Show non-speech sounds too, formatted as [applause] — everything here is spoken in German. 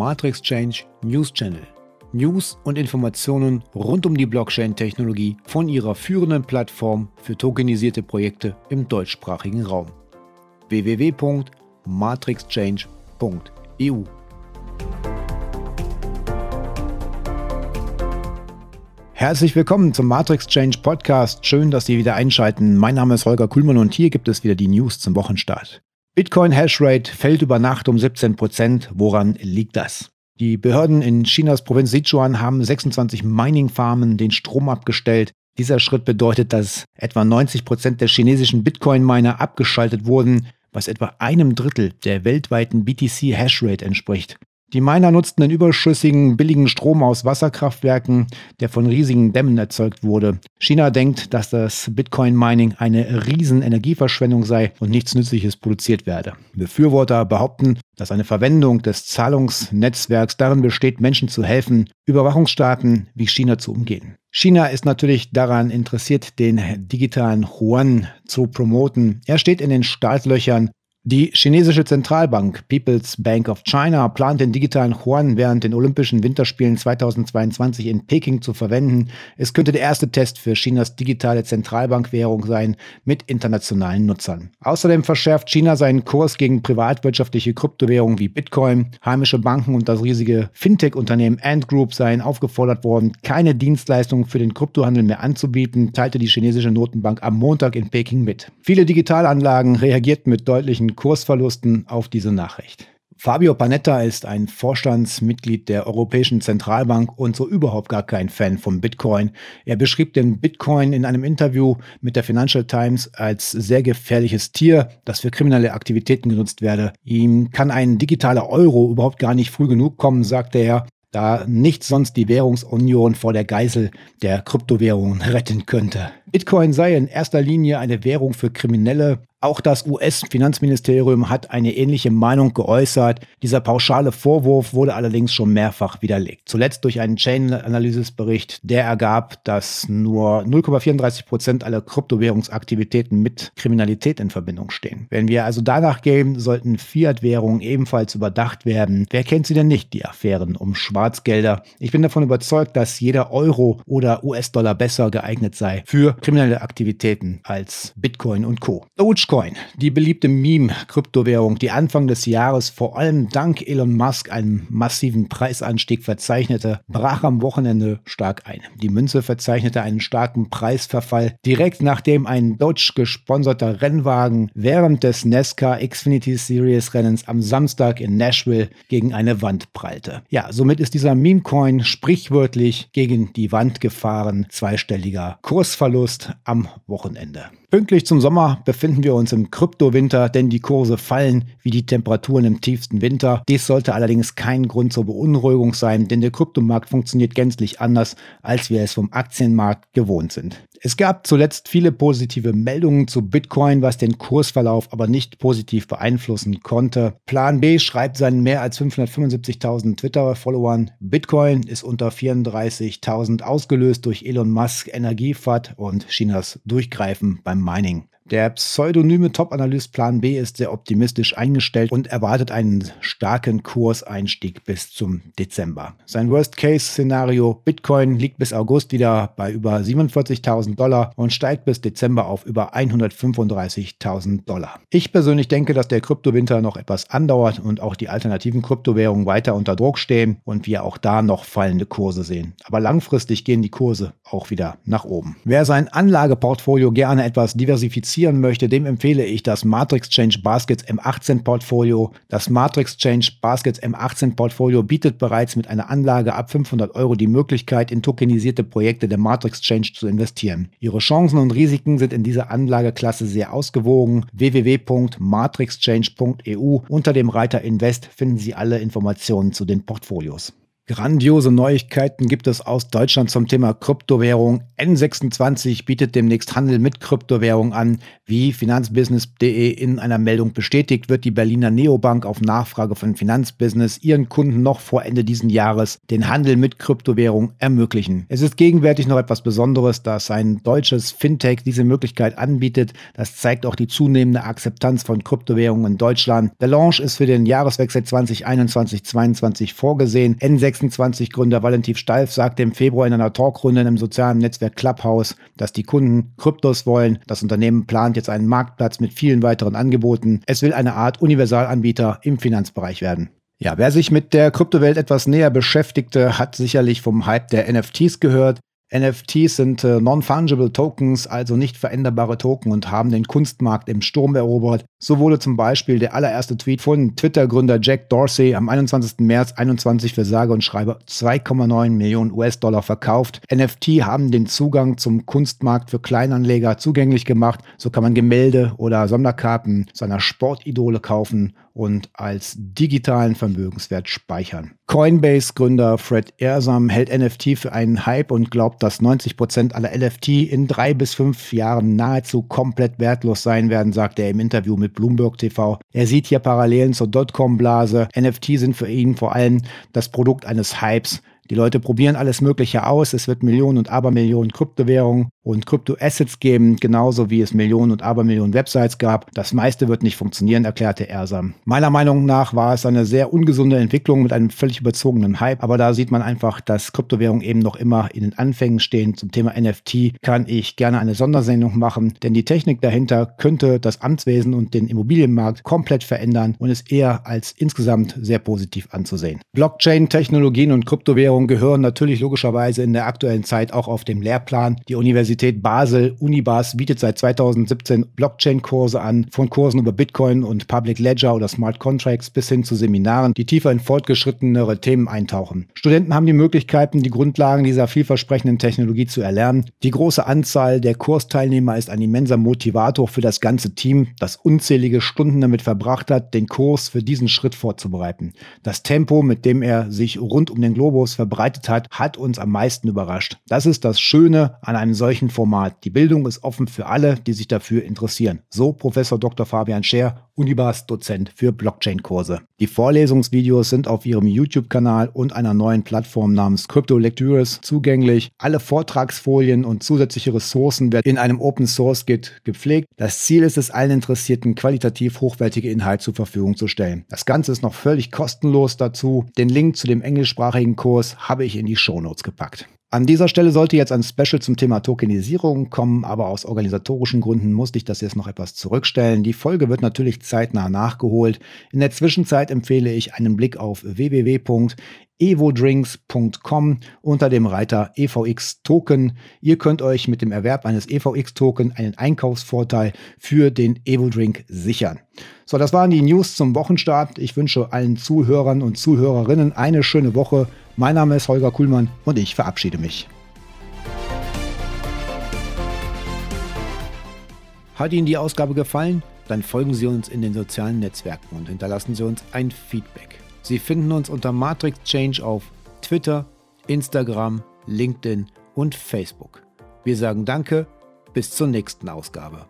Matrix Change News Channel. News und Informationen rund um die Blockchain-Technologie von ihrer führenden Plattform für tokenisierte Projekte im deutschsprachigen Raum. www.matrixchange.eu Herzlich willkommen zum Matrix Change Podcast. Schön, dass Sie wieder einschalten. Mein Name ist Holger Kuhlmann und hier gibt es wieder die News zum Wochenstart. Bitcoin Hashrate fällt über Nacht um 17 Prozent. Woran liegt das? Die Behörden in Chinas Provinz Sichuan haben 26 Mining-Farmen den Strom abgestellt. Dieser Schritt bedeutet, dass etwa 90 Prozent der chinesischen Bitcoin-Miner abgeschaltet wurden, was etwa einem Drittel der weltweiten BTC-Hashrate entspricht. Die Miner nutzten den überschüssigen, billigen Strom aus Wasserkraftwerken, der von riesigen Dämmen erzeugt wurde. China denkt, dass das Bitcoin-Mining eine riesen Energieverschwendung sei und nichts Nützliches produziert werde. Befürworter behaupten, dass eine Verwendung des Zahlungsnetzwerks darin besteht, Menschen zu helfen, Überwachungsstaaten wie China zu umgehen. China ist natürlich daran interessiert, den digitalen Yuan zu promoten. Er steht in den Startlöchern die chinesische Zentralbank People's Bank of China plant den digitalen Yuan während den Olympischen Winterspielen 2022 in Peking zu verwenden. Es könnte der erste Test für Chinas digitale Zentralbankwährung sein mit internationalen Nutzern. Außerdem verschärft China seinen Kurs gegen privatwirtschaftliche Kryptowährungen wie Bitcoin. Heimische Banken und das riesige Fintech-Unternehmen Ant Group seien aufgefordert worden, keine Dienstleistungen für den Kryptohandel mehr anzubieten, teilte die chinesische Notenbank am Montag in Peking mit. Viele Digitalanlagen reagierten mit deutlichen Kursverlusten auf diese Nachricht. Fabio Panetta ist ein Vorstandsmitglied der Europäischen Zentralbank und so überhaupt gar kein Fan von Bitcoin. Er beschrieb den Bitcoin in einem Interview mit der Financial Times als sehr gefährliches Tier, das für kriminelle Aktivitäten genutzt werde. Ihm kann ein digitaler Euro überhaupt gar nicht früh genug kommen, sagte er da nicht sonst die Währungsunion vor der Geisel der Kryptowährungen [laughs] retten könnte. Bitcoin sei in erster Linie eine Währung für Kriminelle, auch das US-Finanzministerium hat eine ähnliche Meinung geäußert. Dieser pauschale Vorwurf wurde allerdings schon mehrfach widerlegt. Zuletzt durch einen Chain-Analysis-Bericht, der ergab, dass nur 0,34 Prozent aller Kryptowährungsaktivitäten mit Kriminalität in Verbindung stehen. Wenn wir also danach gehen, sollten Fiat-Währungen ebenfalls überdacht werden. Wer kennt sie denn nicht, die Affären um Schwarzgelder? Ich bin davon überzeugt, dass jeder Euro oder US-Dollar besser geeignet sei für kriminelle Aktivitäten als Bitcoin und Co. Doge Dogecoin, die beliebte Meme-Kryptowährung, die Anfang des Jahres vor allem dank Elon Musk einen massiven Preisanstieg verzeichnete, brach am Wochenende stark ein. Die Münze verzeichnete einen starken Preisverfall, direkt nachdem ein Dodge gesponserter Rennwagen während des NASCAR Xfinity Series Rennens am Samstag in Nashville gegen eine Wand prallte. Ja, somit ist dieser Meme-Coin sprichwörtlich gegen die Wand gefahren, zweistelliger Kursverlust am Wochenende. Pünktlich zum Sommer befinden wir uns im Kryptowinter, denn die Kurse fallen wie die Temperaturen im tiefsten Winter. Dies sollte allerdings kein Grund zur Beunruhigung sein, denn der Kryptomarkt funktioniert gänzlich anders, als wir es vom Aktienmarkt gewohnt sind. Es gab zuletzt viele positive Meldungen zu Bitcoin, was den Kursverlauf aber nicht positiv beeinflussen konnte. Plan B schreibt seinen mehr als 575.000 Twitter-Followern, Bitcoin ist unter 34.000 ausgelöst durch Elon Musk Energiefahrt und Chinas Durchgreifen beim Mining. Der pseudonyme Top-Analyst Plan B ist sehr optimistisch eingestellt und erwartet einen starken Kurseinstieg bis zum Dezember. Sein Worst-Case-Szenario Bitcoin liegt bis August wieder bei über 47.000 Dollar und steigt bis Dezember auf über 135.000 Dollar. Ich persönlich denke, dass der Kryptowinter noch etwas andauert und auch die alternativen Kryptowährungen weiter unter Druck stehen und wir auch da noch fallende Kurse sehen. Aber langfristig gehen die Kurse auch wieder nach oben. Wer sein Anlageportfolio gerne etwas diversifiziert, investieren möchte, dem empfehle ich das Matrix Change Baskets M18 Portfolio. Das Matrix Change Baskets M18 Portfolio bietet bereits mit einer Anlage ab 500 Euro die Möglichkeit, in tokenisierte Projekte der Matrix Change zu investieren. Ihre Chancen und Risiken sind in dieser Anlageklasse sehr ausgewogen. www.matrixchange.eu unter dem Reiter Invest finden Sie alle Informationen zu den Portfolios. Grandiose Neuigkeiten gibt es aus Deutschland zum Thema Kryptowährung. N26 bietet demnächst Handel mit Kryptowährung an. Wie finanzbusiness.de in einer Meldung bestätigt, wird die Berliner Neobank auf Nachfrage von Finanzbusiness ihren Kunden noch vor Ende diesen Jahres den Handel mit Kryptowährung ermöglichen. Es ist gegenwärtig noch etwas Besonderes, dass ein deutsches Fintech diese Möglichkeit anbietet. Das zeigt auch die zunehmende Akzeptanz von Kryptowährungen in Deutschland. Der Launch ist für den Jahreswechsel 2021-22 vorgesehen. N26 26-Gründer Valentin Steif sagte im Februar in einer Talkrunde im sozialen Netzwerk Clubhouse, dass die Kunden Kryptos wollen. Das Unternehmen plant jetzt einen Marktplatz mit vielen weiteren Angeboten. Es will eine Art Universalanbieter im Finanzbereich werden. Ja, wer sich mit der Kryptowelt etwas näher beschäftigte, hat sicherlich vom Hype der NFTs gehört. NFTs sind äh, Non-Fungible Tokens, also nicht veränderbare Token und haben den Kunstmarkt im Sturm erobert. So wurde zum Beispiel der allererste Tweet von Twitter-Gründer Jack Dorsey am 21. März 21 für sage und schreibe 2,9 Millionen US-Dollar verkauft. NFT haben den Zugang zum Kunstmarkt für Kleinanleger zugänglich gemacht. So kann man Gemälde oder Sonderkarten seiner Sportidole kaufen und als digitalen Vermögenswert speichern. Coinbase-Gründer Fred Ersam hält NFT für einen Hype und glaubt, dass 90 Prozent aller NFT in drei bis fünf Jahren nahezu komplett wertlos sein werden, sagte er im Interview mit Bloomberg TV. Er sieht hier Parallelen zur Dotcom-Blase. NFT sind für ihn vor allem das Produkt eines Hypes. Die Leute probieren alles Mögliche aus. Es wird Millionen und Abermillionen Kryptowährungen und Kryptoassets geben, genauso wie es Millionen und Abermillionen Websites gab. Das meiste wird nicht funktionieren, erklärte Ersam. Meiner Meinung nach war es eine sehr ungesunde Entwicklung mit einem völlig überzogenen Hype, aber da sieht man einfach, dass Kryptowährungen eben noch immer in den Anfängen stehen. Zum Thema NFT kann ich gerne eine Sondersendung machen, denn die Technik dahinter könnte das Amtswesen und den Immobilienmarkt komplett verändern und ist eher als insgesamt sehr positiv anzusehen. Blockchain-Technologien und Kryptowährungen gehören natürlich logischerweise in der aktuellen Zeit auch auf dem Lehrplan. Die Universität Basel, Unibas, bietet seit 2017 Blockchain-Kurse an, von Kursen über Bitcoin und Public Ledger oder Smart Contracts bis hin zu Seminaren, die tiefer in fortgeschrittenere Themen eintauchen. Studenten haben die Möglichkeiten, die Grundlagen dieser vielversprechenden Technologie zu erlernen. Die große Anzahl der Kursteilnehmer ist ein immenser Motivator für das ganze Team, das unzählige Stunden damit verbracht hat, den Kurs für diesen Schritt vorzubereiten. Das Tempo, mit dem er sich rund um den Globus verbreitet hat, hat uns am meisten überrascht. Das ist das Schöne an einem solchen Format. Die Bildung ist offen für alle, die sich dafür interessieren. So Professor Dr. Fabian Scher, Unibas Dozent für Blockchain-Kurse. Die Vorlesungsvideos sind auf ihrem YouTube-Kanal und einer neuen Plattform namens Crypto Lectures zugänglich. Alle Vortragsfolien und zusätzliche Ressourcen werden in einem Open Source Git gepflegt. Das Ziel ist es, allen Interessierten qualitativ hochwertige Inhalte zur Verfügung zu stellen. Das Ganze ist noch völlig kostenlos dazu. Den Link zu dem englischsprachigen Kurs habe ich in die Shownotes gepackt. An dieser Stelle sollte jetzt ein Special zum Thema Tokenisierung kommen, aber aus organisatorischen Gründen musste ich das jetzt noch etwas zurückstellen. Die Folge wird natürlich zeitnah nachgeholt. In der Zwischenzeit empfehle ich einen Blick auf www.evodrinks.com unter dem Reiter EVX Token. Ihr könnt euch mit dem Erwerb eines EVX Token einen Einkaufsvorteil für den Evodrink sichern. So, das waren die News zum Wochenstart. Ich wünsche allen Zuhörern und Zuhörerinnen eine schöne Woche. Mein Name ist Holger Kuhlmann und ich verabschiede mich. Hat Ihnen die Ausgabe gefallen? Dann folgen Sie uns in den sozialen Netzwerken und hinterlassen Sie uns ein Feedback. Sie finden uns unter Matrix Change auf Twitter, Instagram, LinkedIn und Facebook. Wir sagen Danke, bis zur nächsten Ausgabe.